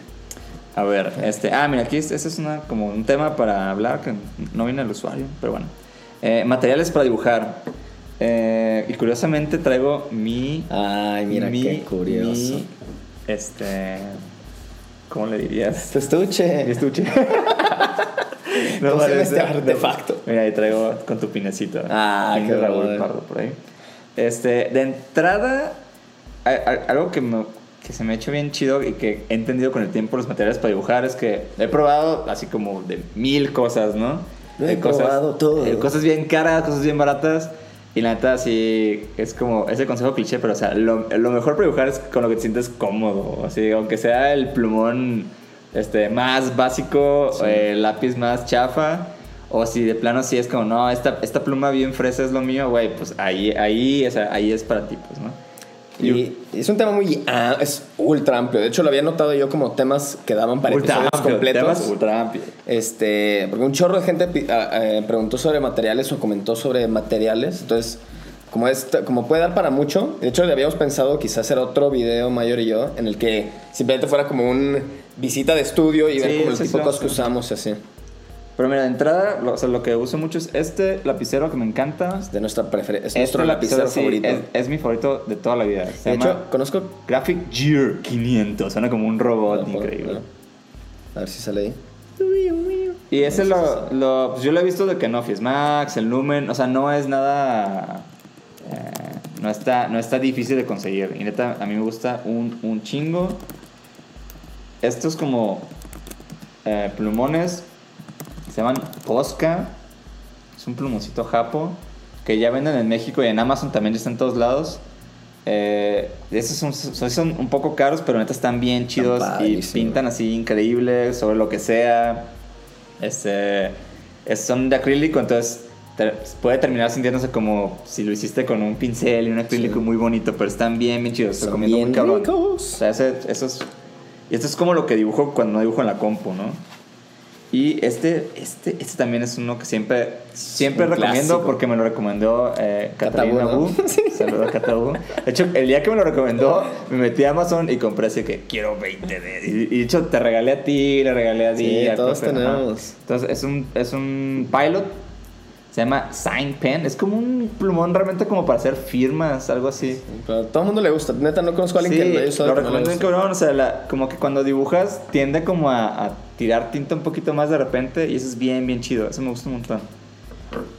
A ver, este, ah, mira, aquí este es una, como un tema para hablar que no viene el usuario, pero bueno. Eh, materiales para dibujar. Eh, y curiosamente traigo mi Ay, mira mi- qué curioso. mi, este. ¿Cómo le dirías? Tu estuche. Mi estuche. ¿Cómo se llama este parece- artefacto? Mira, ahí traigo con tu pinecito. Ah, qué Raúl. Pardo por ahí. Este, de entrada, a- a- algo que, me- que se me ha hecho bien chido y que he entendido con el tiempo los materiales para dibujar es que he probado así como de mil cosas, ¿no? Lo he De cosas, probado todo. eh, cosas bien caras, cosas bien baratas. Y la neta, sí, es como ese consejo cliché, pero o sea, lo, lo mejor para dibujar es con lo que te sientes cómodo. Así, aunque sea el plumón este, más básico, eh, el lápiz más chafa, o si de plano sí es como, no, esta, esta pluma bien fresa es lo mío, güey, pues ahí, ahí, o sea, ahí es para ti, pues, ¿no? Y es un tema muy. ah, es ultra amplio. De hecho, lo había notado yo como temas que daban para ultra episodios amplio, completos. temas ultra amplio. Este, porque un chorro de gente ah, eh, preguntó sobre materiales o comentó sobre materiales. Entonces, como, esta- como puede dar para mucho, de hecho, le habíamos pensado quizás hacer otro video, Mayor y yo, en el que simplemente fuera como un visita de estudio y ver como el tipo de cosas que usamos y así. Pero mira, de entrada, lo, o sea, lo que uso mucho es este lapicero que me encanta. De nuestra preferencia. Es Este nuestro lapicero favorito. Es, es mi favorito de toda la vida. Se de llama hecho, conozco. Graphic Gear 500. Suena como un robot increíble. A ver si sale ahí. Y ese lo, lo- pues yo lo he visto de que no, Max, el Lumen, o sea, no es nada, eh, no, está, no está difícil de conseguir. Y neta, a mí me gusta un, un chingo. Estos como eh, plumones se llaman Posca. Es un plumoncito japo que ya venden en México y en Amazon también está en todos lados. Eh, esos son, son, son un poco caros, pero neta están bien chidos y padrísimos. pintan así increíble sobre lo que sea. Este, es- son de acrílico, entonces te- puede terminar sintiéndose como si lo hiciste con un pincel y un acrílico Sí. muy bonito, pero están bien, bien chidos. Son recomiendo muy bien cabrón. ricos. O sea, ese, eso es, y esto es como lo que dibujo cuando no dibujo en la compu, ¿no? Y este, este, este también es uno que siempre, siempre Un recomiendo clásico. porque me lo recomendó eh, Catalina. ¿no? Saludos a. De hecho, el día que me lo recomendó, me metí a Amazon y compré así que quiero 20 de... Y, y de hecho, te regalé a ti, le regalé a ti. Sí, todos profe, ajá. tenemos. Entonces, es un, es un pilot. Se llama Sign Pen. Es como un plumón realmente como para hacer firmas, algo así. Pero a todo el mundo le gusta. Neta, no conozco a alguien Sí, que lo haya usado. lo no recomiendo en guste. cabrón. O sea, la- como que cuando dibujas tiende como a, a tirar tinta un poquito más de repente y eso es bien, bien chido. Eso me gusta un montón.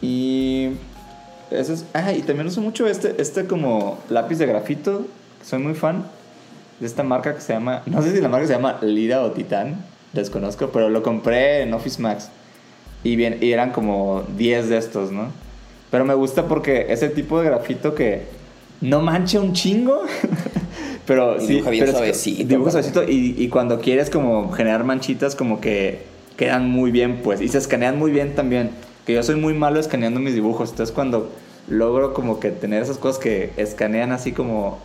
Y eso es... Ah, y también uso mucho este, este como lápiz de grafito. Soy muy fan de esta marca que se llama... No sé si la marca se llama Lira o Titán. Desconozco, pero lo compré en Office Max. Y, bien, y eran como 10 de estos, ¿no? Pero me gusta porque ese tipo de grafito que no mancha un chingo. pero Y sí, dibuja bien pero suavecito, dibuja suavecito y, y cuando quieres como generar manchitas como que quedan muy bien, pues. Y se escanean muy bien también. Que yo soy muy malo escaneando mis dibujos. Entonces cuando logro como que tener esas cosas que escanean así como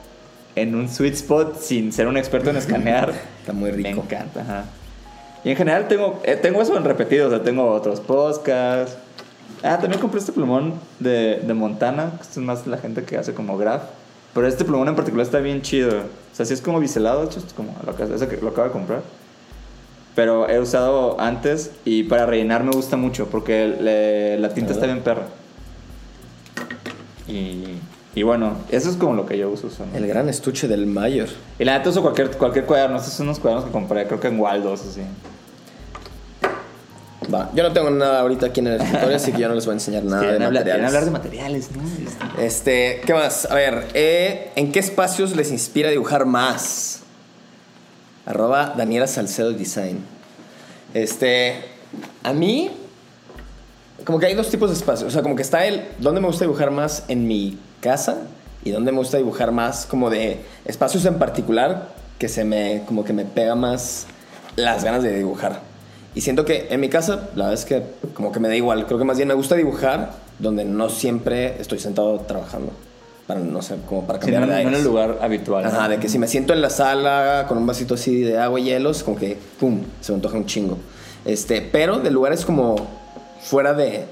en un sweet spot sin ser un experto en escanear. Está muy Me rico. encanta, ajá. Y en general tengo, eh, tengo eso en repetido, o sea, tengo otros podcasts. Ah, también compré este plumón de, de Montana, que es más la gente que hace como graph. Pero este plumón en particular está bien chido. O sea, sí es como biselado, como lo que, lo acabo de comprar. Pero he usado antes y para rellenar me gusta mucho porque le- la tinta está bien perra. Y, y bueno, eso es como lo que yo uso. usualmente. El gran estuche del Mayor. Y la neta uso cualquier, cualquier cuaderno. Estos son unos cuadernos que compré, creo que en Waldos, así. Va, yo no tengo nada ahorita aquí en el escritorio, así que yo no les voy a enseñar nada de hablar, materiales. hablar de materiales, ¿no? Este, Este, ¿qué más? A ver, eh, ¿en qué espacios les inspira dibujar más? Arroba Daniela Salcedo Design. Este, a mí, como que hay dos tipos de espacios. O sea, como que está el, ¿dónde me gusta dibujar más en mi casa? Y dónde me gusta dibujar más como de espacios en particular que se me, como que me pega más las ganas de dibujar. Y siento que en mi casa, la verdad es que como que me da igual. Creo que más bien me gusta dibujar donde no siempre estoy sentado trabajando. Para, no sé, como para sí, cambiar no, de no en el lugar habitual. ¿no? Ajá, de que si me siento en la sala con un vasito así de agua y hielos, como que, pum, se me antoja un chingo. Este, pero de lugares como fuera de,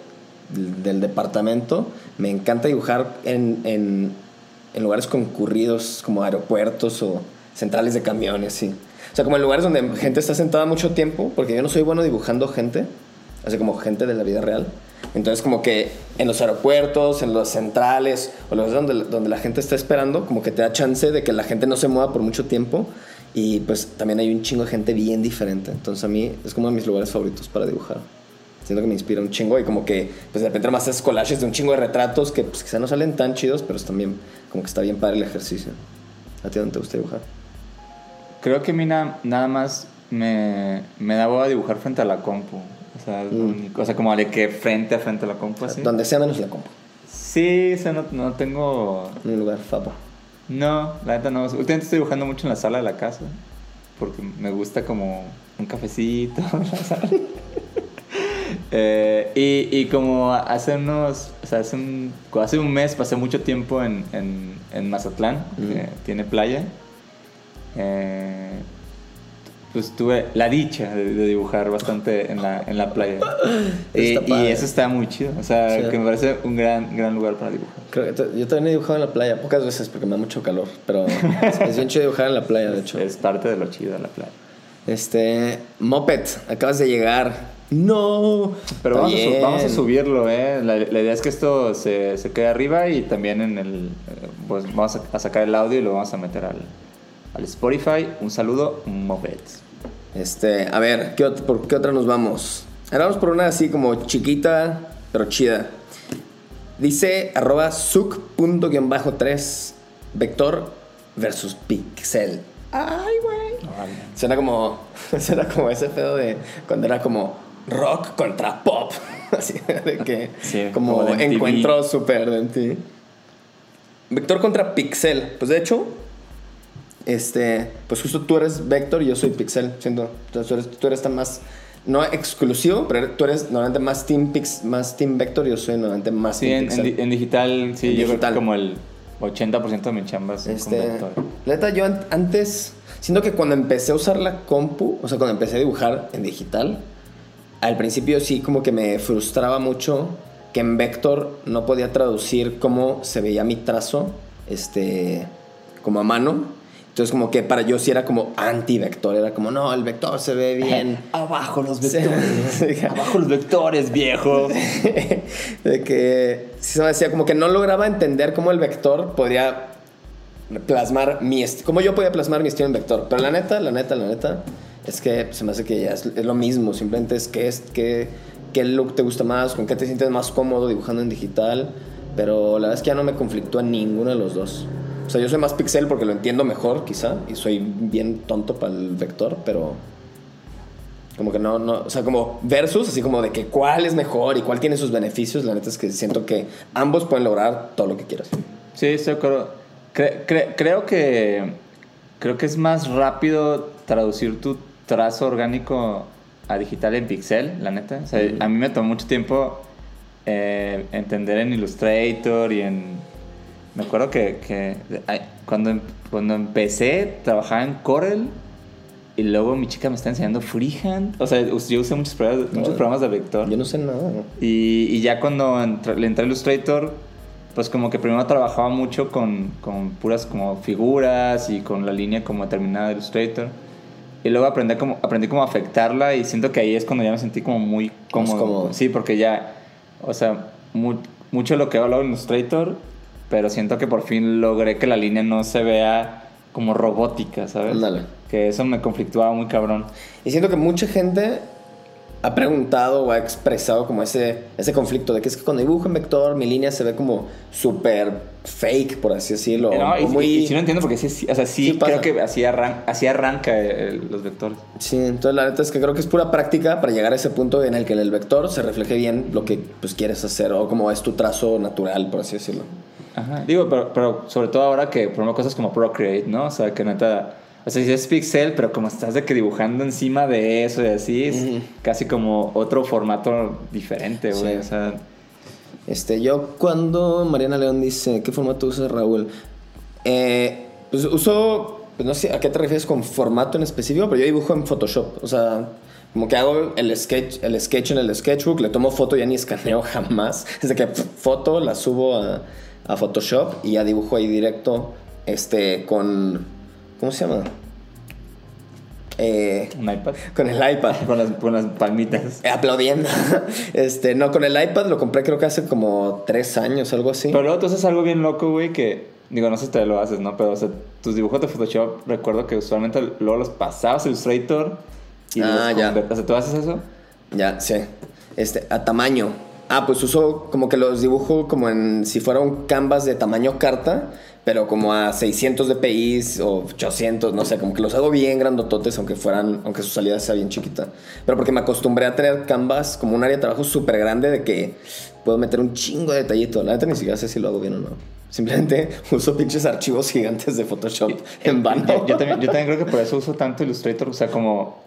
del, del departamento, me encanta dibujar en, en, en lugares concurridos como aeropuertos o centrales de camiones, sí. O sea, como en lugares donde gente está sentada mucho tiempo, porque yo no soy bueno dibujando gente, así como gente de la vida real. Entonces, como que en los aeropuertos, en los centrales, o los donde, donde la gente está esperando, como que te da chance de que la gente no se mueva por mucho tiempo Y pues también hay un chingo de gente bien diferente. Entonces a mí es como de mis lugares favoritos para dibujar. Siento que me inspira un chingo y como que pues de repente más haces collages de un chingo de retratos que pues quizá no salen tan chidos, pero es también como que está bien padre el ejercicio. ¿A ti dónde te gusta dibujar? Creo que a mí na- nada más me, me da hueva dibujar frente a la compu. O sea, lo único. O sea, como de que frente a frente a la compu, así. Donde sea menos la compu. Sí, o sea, no, no tengo... En un lugar fabo. No, la neta no. Últimamente estoy dibujando mucho en la sala de la casa. Porque me gusta como un cafecito en la sala. Eh, y, y como hace unos, o sea, hace un, hace un mes pasé mucho tiempo en, en, en Mazatlán, que tiene playa. Eh, pues tuve la dicha de, de dibujar bastante en la, en la playa. y, eso está muy chido. O sea, Sí. que me parece un gran, gran lugar para dibujar. Creo que t- yo también he dibujado en la playa, pocas veces porque me da mucho calor, pero es, es bien chido dibujar en la playa, de hecho. Es parte de lo chido de la playa. Este, Moped, acabas de llegar. No. Pero vamos a, vamos a subirlo, ¿eh? La, la idea es que esto se, se quede arriba y también en el... eh, Pues vamos a, a sacar el audio y lo vamos a meter al, al Spotify. Un saludo, Mopeds. Este, a ver, ¿qué ¿por qué otra nos vamos? Ahora vamos por una así como chiquita, pero chida. Dice arroba suc.3 vector versus pixel. Ay, güey. Suena como, suena como ese pedo de cuando era como rock contra pop. Así de que, Sí, como, como de MTV. encuentro súper de MTV. Vector contra pixel. Pues de hecho, este, pues justo tú eres Vector y yo soy Pixel, siento. Entonces tú eres, tú eres tan más, no exclusivo, pero tú eres normalmente más Team, Pix, más team Vector y yo soy normalmente más Sí, Team en, Pixel. digital, sí, En yo creo digital. que como el 80% de mi chamba es con Este, vector. la neta, yo an- antes, siento que cuando empecé a usar la compu, o sea, cuando empecé a dibujar en digital, al principio sí como que me frustraba mucho que en Vector no podía traducir cómo se veía mi trazo, este, como a mano. Entonces como que para yo sí era como anti-vector, era como, no, el vector se ve bien. Abajo los vectores. Abajo los vectores, viejo. de que sí se me decía como que no lograba entender cómo el vector podría plasmar mi cómo yo podía plasmar mi estilo en vector. Pero la neta, la neta, la neta, es que se me hace que ya es, es lo mismo. Simplemente es que es que qué look te gusta más, con qué te sientes más cómodo dibujando en digital. Pero la verdad es que ya no me conflictúa ninguno de los dos. O sea, yo soy más pixel porque lo entiendo mejor, quizá, y soy bien tonto para el vector, pero como que no, no, o sea, como versus, así como de que cuál es mejor y cuál tiene sus beneficios, la neta es que siento que ambos pueden lograr todo lo que quieras. Sí, estoy de acuerdo. Cre- cre- creo que creo que es más rápido traducir tu trazo orgánico a digital en pixel, la neta. O sea, a mí me tomó mucho tiempo eh, entender en Illustrator y en... Me acuerdo que, que cuando, em- cuando empecé trabajaba en Corel y luego mi chica me está enseñando freehand. O sea, yo usé muchos programas, muchos programas de vector. Yo no sé nada. ¿no? Y, y ya cuando entré- le entré a Illustrator, pues como que primero trabajaba mucho con, con puras como figuras y con la línea como determinada de Illustrator. Y luego aprendí como, aprendí como afectarla y siento que ahí es cuando ya me sentí como muy cómodo. cómodo. Sí, porque ya, o sea, mu- mucho de lo que he hablado en Illustrator, pero siento que por fin logré que la línea no se vea como robótica, ¿sabes? Que eso me conflictuaba muy cabrón. Y siento que mucha gente ha preguntado o ha expresado como ese, ese conflicto de que es que cuando dibujo en vector mi línea se ve como súper fake, por así decirlo. No, y, muy... y- y sí lo entiendo porque sí, o sea, sí, Sí creo que así, arran- así arranca el- los vectores. Sí, entonces la neta es que creo que es pura práctica para llegar a ese punto en el que en el vector se refleje bien lo que pues, quieres hacer o como es tu trazo natural, por así decirlo. Ajá. Digo, pero, pero sobre todo ahora que por ejemplo cosas como Procreate, ¿no? O sea, que neta, o sea, si es pixel, pero como estás de que dibujando encima de eso y así, es casi como otro formato diferente, güey. Sí. O sea, Este, yo cuando Mariana León dice, ¿qué formato usas, Raúl? Eh, pues uso, pues no sé a qué te refieres con formato en específico, pero yo dibujo en Photoshop. O sea, como que hago el sketch, el sketch en el sketchbook, le tomo foto, ya ni escaneo jamás. Desde que pf, foto la subo a, a Photoshop y ya dibujo ahí directo, este, con, ¿cómo se llama? Eh, un iPad. con el iPad. Con las, con las palmitas. Aplaudiendo. Este, no, con el iPad lo compré creo que hace como tres años, algo así. Pero luego tú haces algo bien loco, güey, que digo, no sé si te lo haces, ¿no? Pero, o sea, tus dibujos de Photoshop, recuerdo que usualmente luego los pasabas a Illustrator y Ah, los ya. O sea, ¿tú haces eso? Ya, sí. Este, a tamaño. Ah, pues uso como que los dibujo como en si fuera un canvas de tamaño carta, pero como a 600 dpi o 800, no sé, como que los hago bien grandototes, aunque fueran, aunque su salida sea bien chiquita. Pero porque me acostumbré a tener canvas como un área de trabajo súper grande de que puedo meter un chingo de detallito. La neta ni siquiera sé si lo hago bien o no. Simplemente uso pinches archivos gigantes de Photoshop en vano. Yo, yo también, yo también creo que por eso uso tanto Illustrator, o sea, como,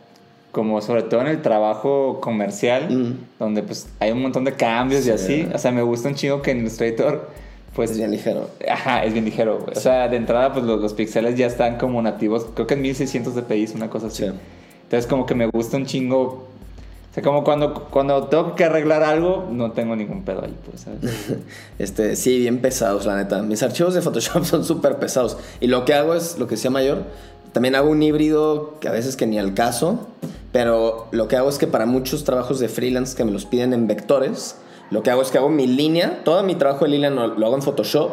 como sobre todo en el trabajo comercial, Mm. donde pues hay un montón de cambios y así. O sea, me gusta un chingo que en Illustrator, pues... Es bien ligero. Ajá, es bien ligero, güey. O sea, de entrada, pues los, los píxeles ya están como nativos, creo que en 1600 dpi, una cosa así. Sí. Entonces, como que me gusta un chingo. O sea, como cuando, cuando tengo que arreglar algo, no tengo ningún pedo ahí, pues, ¿sabes? Este, sí, bien pesados, la neta. Mis archivos de Photoshop son súper pesados. Y lo que hago es, lo que sea mayor, también hago un híbrido que a veces que ni al caso, pero lo que hago es que para muchos trabajos de freelance que me los piden en vectores, lo que hago es que hago mi línea, todo mi trabajo de línea lo, lo hago en Photoshop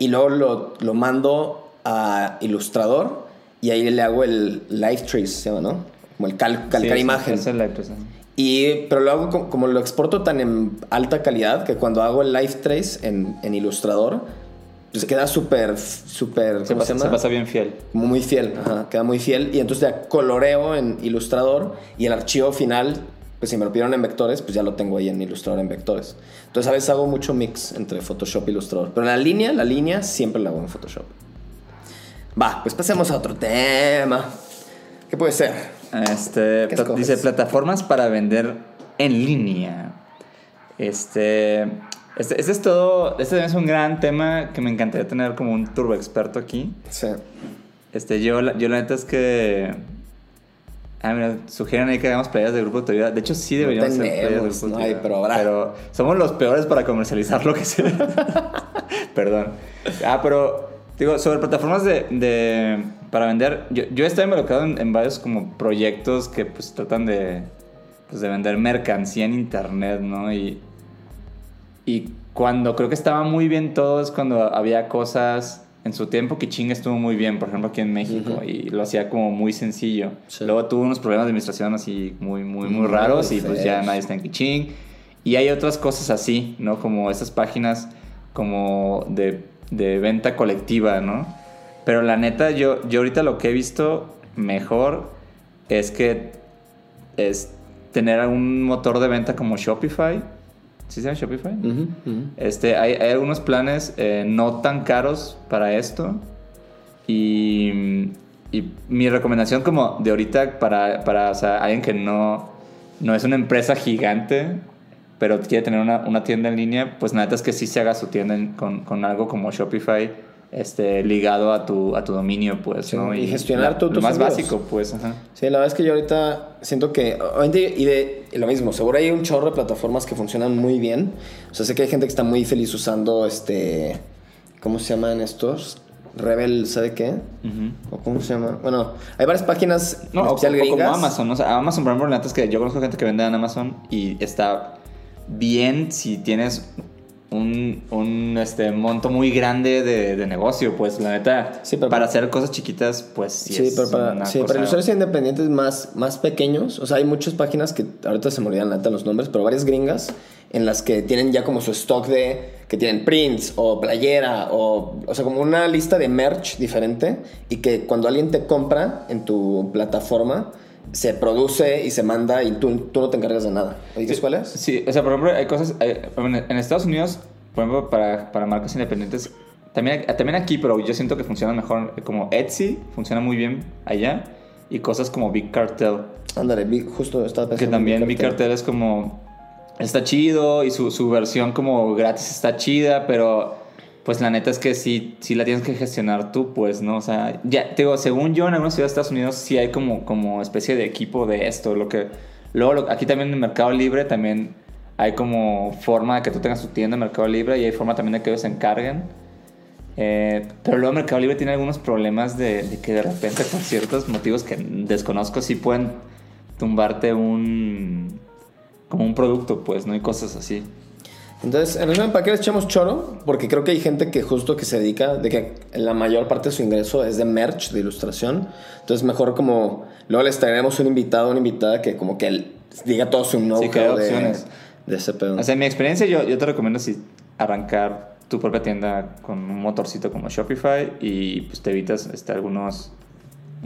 y luego lo, lo mando a Illustrator y ahí le hago el Live Trace, se llama, ¿no? Como el cal- calcar Sí, imagen. Y, pero lo hago como, como lo exporto tan en alta calidad que cuando hago el live trace en, en Illustrator, pues queda súper, súper, Se ¿cómo pasa, se bien fiel. Muy fiel, ajá, queda muy fiel. Y entonces ya coloreo en Illustrator y el archivo final, pues si me lo pidieron en vectores, pues ya lo tengo ahí en Illustrator en vectores. Entonces a veces hago mucho mix entre Photoshop y Illustrator. Pero la línea, la línea siempre la hago en Photoshop. Va, pues pasemos a otro tema. ¿Qué puede ser? Este, dice plataformas para vender en línea. Este, este, este es todo. Este es un gran tema que me encantaría tener como un turbo experto aquí. Sí. Este, yo, la- yo la neta es que. Ah, mira, sugieren ahí que hagamos playas de grupo de autoridad. De hecho, sí deberíamos hacer playas de tenemos, grupo de no hay, autoridad. pero habrá. Pero somos los peores para comercializar lo que sea. Perdón. Ah, pero, digo, sobre plataformas de, de- para vender, yo, yo estoy involucrado en, en varios como proyectos que pues tratan de, pues, de vender mercancía en internet, ¿no? Y, y cuando creo que estaba muy bien todo es cuando había cosas. En su tiempo, Kiching estuvo muy bien, por ejemplo, aquí en México, Ujú. y lo hacía como muy sencillo. Sí. Luego tuvo unos problemas de administración así muy, muy, muy Muy raros, y pues ya nadie está en Kiching. Y hay otras cosas así, ¿no? Como esas páginas como de, de venta colectiva, ¿no? Pero la neta, yo, yo ahorita lo que he visto mejor es que es tener un motor de venta como Shopify. ¿Sí se llama Shopify? Ujú, ujú. Este, hay, hay algunos planes eh, no tan caros para esto. Y, y mi recomendación como de ahorita para, para o sea, alguien que no, no es una empresa gigante, pero quiere tener una, una tienda en línea, pues neta es que sí se haga su tienda en- con, con algo como Shopify este, ligado a tu, a tu dominio, pues, Sí, ¿no? y gestionar lo tus más básico, pues, ajá. Sí, la verdad es que yo ahorita siento que, obviamente, y de y lo mismo, seguro hay un chorro de plataformas que funcionan muy bien. O sea, sé que hay gente que está muy feliz usando este, ¿cómo se llaman estos? Rebel, ¿sabe qué? ¿O cómo se llama? Bueno, hay varias páginas No, o, o como. Amazon. O sea, Amazon, por ejemplo, la neta es que yo conozco gente que vende en Amazon y está bien si tienes un, un, este, monto muy grande de, de negocio. Pues la neta, Sí, pero- para hacer cosas chiquitas, pues sí, Sí, es pero para, una sí, cosa- para ilustrados independientes más, más pequeños, o sea, hay muchas páginas que ahorita se me olvidan la neta los nombres, pero varias gringas en las que tienen ya como su stock de que tienen prints o playera o, o sea, como una lista de merch diferente y que cuando alguien te compra en tu plataforma se produce y se manda y tú, tú no te encargas de nada. ¿Oye, Sí, cuál es? Sí, o sea, por ejemplo, hay cosas. hay- en en Estados Unidos, por ejemplo, para, para marcas independientes, también, también aquí, pero yo siento que funciona mejor. Como Etsy funciona muy bien allá. Y cosas como Big Cartel. Ándale, justo estaba pensando. Que también Big Big Cartel. Cartel es como. Está chido y su, su versión como gratis está chida, pero pues la neta es que sí, sí la tienes que gestionar tú, pues, ¿no? O sea, ya, te digo, según yo en algunas ciudades de Estados Unidos sí hay como, como especie de equipo de esto, lo que... Luego, aquí también en Mercado Libre también hay como forma de que tú tengas tu tienda en Mercado Libre y hay forma también de que ellos se encarguen. Eh, pero luego Mercado Libre tiene algunos problemas de, de que de repente por ciertos motivos que desconozco sí pueden tumbarte un como un producto pues no y cosas así Entonces, en resumen, ¿para qué les echamos choro? Porque creo que hay gente que justo que se dedica, de que la mayor parte de su ingreso es de merch, de ilustración. Entonces, mejor como, luego les traeremos un invitado, una invitada que como que él diga todo su know Sí, que de, de ese pedo. O sea, en mi experiencia, yo, yo te recomiendo si arrancar tu propia tienda con un motorcito como Shopify y pues te evitas este, algunos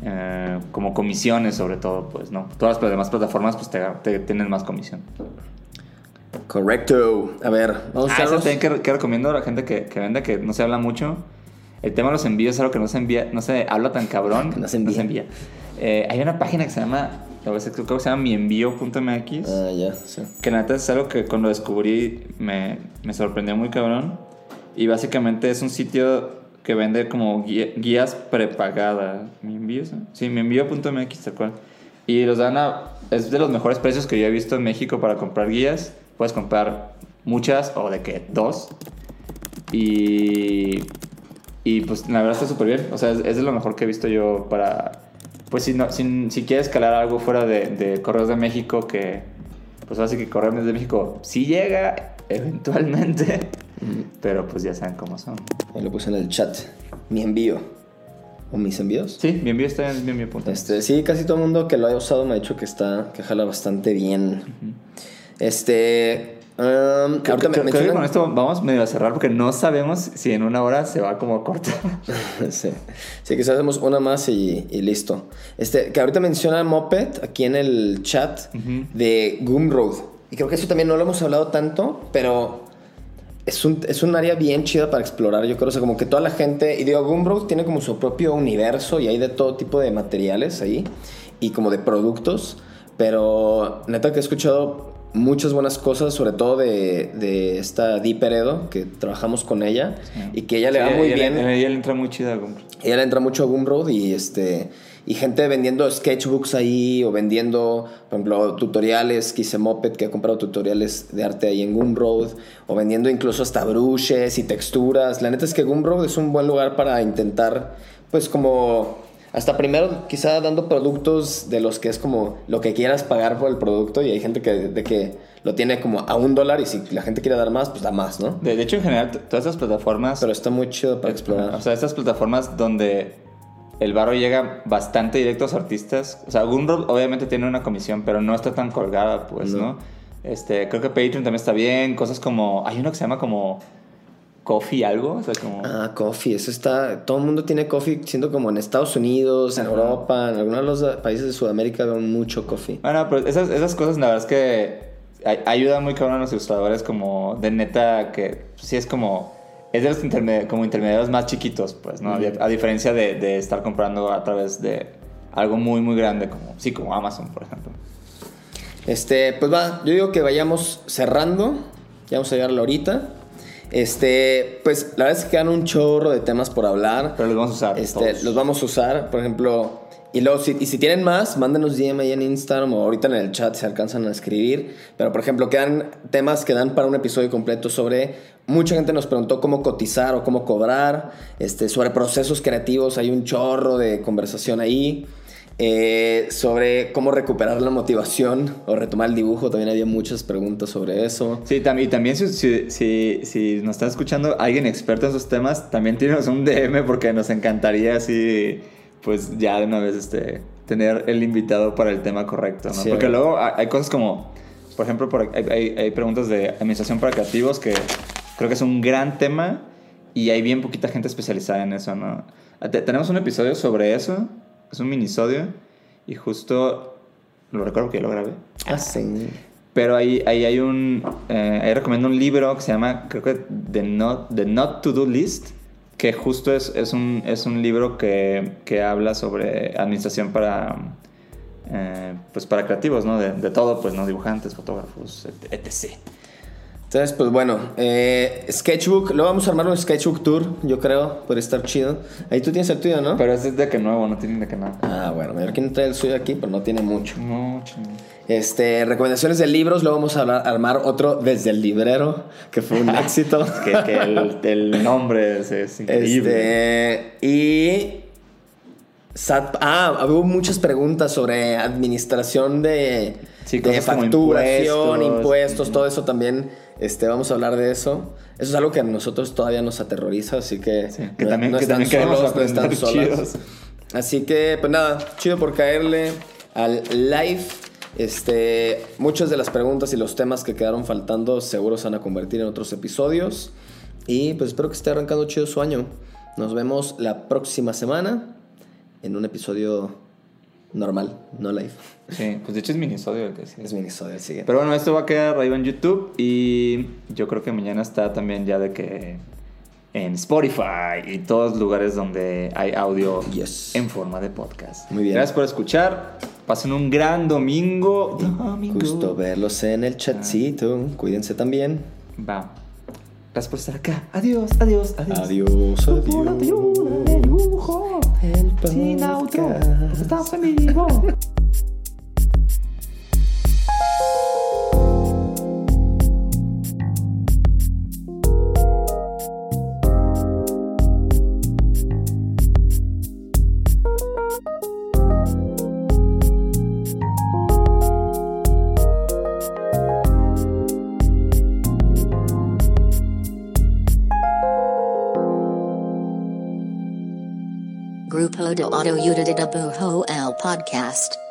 eh, como comisiones sobre todo, pues, ¿no? Todas las demás plataformas pues te, te tienen más comisión. Correcto. A ver, vamos Ah, a eso también que, que recomiendo a la gente que, que vende, que no se habla mucho. El tema de los envíos es algo que no se envía, no se habla tan cabrón. Que no se envía. Eh, hay una página que se llama, a decir, creo que se llama mienvío.mx. Ah, ya, sí. Que neta es algo que cuando descubrí me, me sorprendió muy cabrón. Y básicamente es un sitio que vende como guía- guías prepagadas. ¿Mi envío? Sí, mi envío.mx, tal cual. Y los dan a. Es de los mejores precios que yo he visto en México para comprar guías. Puedes comprar muchas o de que dos. Y. Y pues la verdad está súper bien. O sea, es, es de lo mejor que he visto yo para. Pues si, no, si, si quieres escalar algo fuera de, de Correos de México, que. Pues así que Correos de México sí llega eventualmente. Pero pues ya saben cómo son. Ahí lo puse en el chat. Mi envío. ¿O mis envíos? Sí, mi envío está en mi envío. Este, sí, casi todo el mundo que lo haya usado me ha dicho que está, que jala bastante bien. Este, um, ahorita Creo, me creo que con esto vamos medio a cerrar porque no sabemos si en una hora se va como corta. sí. sí, quizás hacemos una más y, y listo. Este, que ahorita menciona Moped aquí en el chat de Gumroad. Y creo que eso también no lo hemos hablado tanto, pero es un, es un área bien chida para explorar. Yo creo, o sea, como que toda la gente. Y digo, Gumroad tiene como su propio universo y hay de todo tipo de materiales ahí y como de productos. Pero neta que he escuchado muchas buenas cosas, sobre todo de, de esta Di Peredo, que trabajamos con ella y que ella le va Sí, muy ella- bien. Ella, ella le entra muy chida. como- Ella le entra mucho a Gumroad y este y gente vendiendo sketchbooks ahí o vendiendo, por ejemplo, tutoriales, que hice Moped, que ha comprado tutoriales de arte ahí en Gumroad, o vendiendo incluso hasta brushes y texturas. La neta es que Gumroad es un buen lugar para intentar, pues como, hasta primero quizá dando productos de los que es como lo que quieras pagar por el producto y hay gente que, de que lo tiene como a un dólar y si la gente quiere dar más, pues da más, ¿no? De, de hecho, en general, todas estas plataformas. Pero está muy chido para explorar. O sea, estas plataformas donde el barro llega bastante directo a los artistas. O sea, Gumroad obviamente tiene una comisión, pero no está tan colgada, pues, No. ¿no? Este, creo que Patreon también está bien. Cosas como. Hay uno que se llama como. Coffee algo. O sea, como. Ah, coffee, eso está. Todo el mundo tiene coffee, siendo como en Estados Unidos, en Ajá. Europa, en algunos de los países de Sudamérica ven mucho coffee. Bueno, pero esas, esas cosas, la verdad es que ay- ayudan muy cabrón a los ilustradores, como de neta, que sí es como. Es de los como intermediarios más chiquitos, pues, ¿no? A diferencia de, de estar comprando a través de algo muy, muy grande, como, sí, como Amazon, por ejemplo. Este, pues va, yo digo que vayamos cerrando. Ya vamos a llegar a la horita. Este, pues la verdad es que quedan un chorro de temas por hablar. Pero los vamos a usar. Este, todos. los vamos a usar, por ejemplo. Y luego, si, y si tienen más, mándenos DM ahí en Instagram o ahorita en el chat se alcanzan a escribir. Pero, por ejemplo, quedan temas que dan para un episodio completo sobre. Mucha gente nos preguntó cómo cotizar o cómo cobrar. Este, sobre procesos creativos, hay un chorro de conversación ahí. Eh, sobre cómo recuperar la motivación o retomar el dibujo, también había muchas preguntas sobre eso. Sí, tam- y también si, si, si, si nos está escuchando alguien experto en esos temas, también tírenos un DM porque nos encantaría así, pues ya de una vez este, tener el invitado para el tema correcto, ¿no? Sí, porque luego hay cosas como, por ejemplo, por- hay, hay- preguntas de administración para creativos que creo que es un gran tema y hay bien poquita gente especializada en eso, ¿no? Te- tenemos un episodio sobre eso, es un minisodio y justo lo recuerdo que yo lo grabé. Ah, sí. Pero ahí, ahí hay un. eh, ahí recomiendo un libro que se llama, creo que The Not, The Not To Do List, que justo es, es, un, es un libro que, que habla sobre administración para. eh, pues para creativos, ¿no? De, de todo, pues, ¿no? Dibujantes, fotógrafos, et- etc. Entonces, pues bueno, eh, Sketchbook, luego vamos a armar un Sketchbook Tour, yo creo, por estar chido. Ahí tú tienes el tuyo, ¿no? Pero ese es de que nuevo, no tiene de que nada. Ah, bueno, quién trae el suyo aquí, pero no tiene mucho. No, chingón. Este, recomendaciones de libros, luego vamos a hablar- armar otro desde el librero, que fue un éxito. Que, que el, el nombre es, es increíble. Este, y SAT. Ah, hubo muchas preguntas sobre administración de, Sí, facturación, impuestos. impuestos, todo eso también. Este, vamos a hablar de eso. Eso es algo que a nosotros todavía nos aterroriza, así que, Sí, que también- que están también solos, no están solas. Así que, pues nada, chido por caerle al live. Este, muchas de las preguntas y los temas que quedaron faltando seguro se van a convertir en otros episodios. Y pues espero que esté arrancando chido su año. Nos vemos la próxima semana en un episodio normal, no live. Sí, pues de hecho es minisodio el que sí. Es minisodio el siguiente. Pero bueno, esto va a quedar arriba en YouTube y yo creo que mañana está también ya de que en Spotify y todos lugares donde hay audio Yes. en forma de podcast. Muy bien. Gracias por escuchar. Pasen un gran domingo. Domingo. Gusto verlos en el chatcito. Cuídense también. Va. Gracias por estar acá. Adiós, adiós, adiós. Adiós, adiós. Lujo. El Sin outro. podcast. Estamos en vivo. Grupo de Auto Udida Bujo El Podcast.